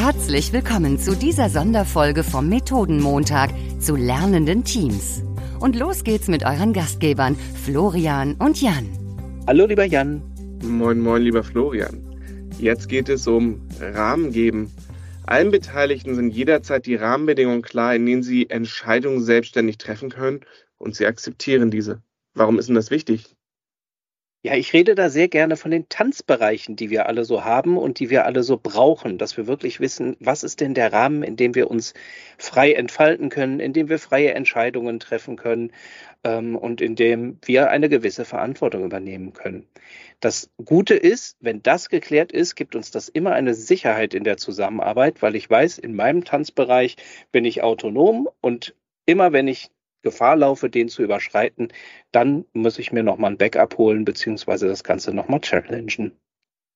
Herzlich willkommen zu dieser Sonderfolge vom Methodenmontag zu lernenden Teams. Und los geht's mit euren Gastgebern Florian und Jan. Hallo lieber Jan. Moin, moin, lieber Florian. Jetzt geht es um Rahmen geben. Allen Beteiligten sind jederzeit die Rahmenbedingungen klar, in denen sie Entscheidungen selbstständig treffen können und sie akzeptieren diese. Warum ist denn das wichtig? Ja, ich rede da sehr gerne von den Tanzbereichen, die wir alle so haben und die wir alle so brauchen, dass wir wirklich wissen, was ist denn der Rahmen, in dem wir uns frei entfalten können, in dem wir freie Entscheidungen treffen können ähm, und in dem wir eine gewisse Verantwortung übernehmen können. Das Gute ist, wenn das geklärt ist, gibt uns das immer eine Sicherheit in der Zusammenarbeit, weil ich weiß, in meinem Tanzbereich bin ich autonom und immer wenn ich Gefahr laufe, den zu überschreiten, dann muss ich mir nochmal ein Backup holen, beziehungsweise das Ganze nochmal challengen.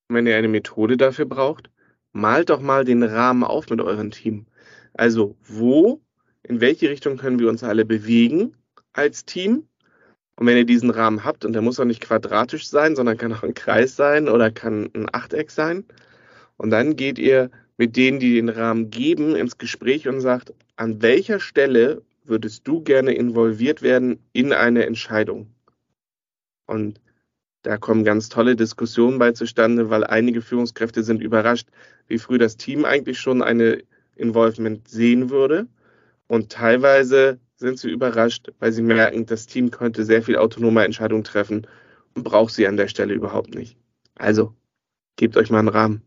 Wenn ihr eine Methode dafür braucht, malt doch mal den Rahmen auf mit eurem Team. Also wo, in welche Richtung können wir uns alle bewegen als Team? Und wenn ihr diesen Rahmen habt, und der muss auch nicht quadratisch sein, sondern kann auch ein Kreis sein oder kann ein Achteck sein, und dann geht ihr mit denen, die den Rahmen geben, ins Gespräch und sagt, an welcher Stelle würdest du gerne involviert werden in eine Entscheidung? Und da kommen ganz tolle Diskussionen bei zustande, weil einige Führungskräfte sind überrascht, wie früh das Team eigentlich schon eine Involvement sehen würde. Und teilweise sind sie überrascht, weil sie merken, das Team könnte sehr viel autonome Entscheidungen treffen und braucht sie an der Stelle überhaupt nicht. Also, gebt euch mal einen Rahmen.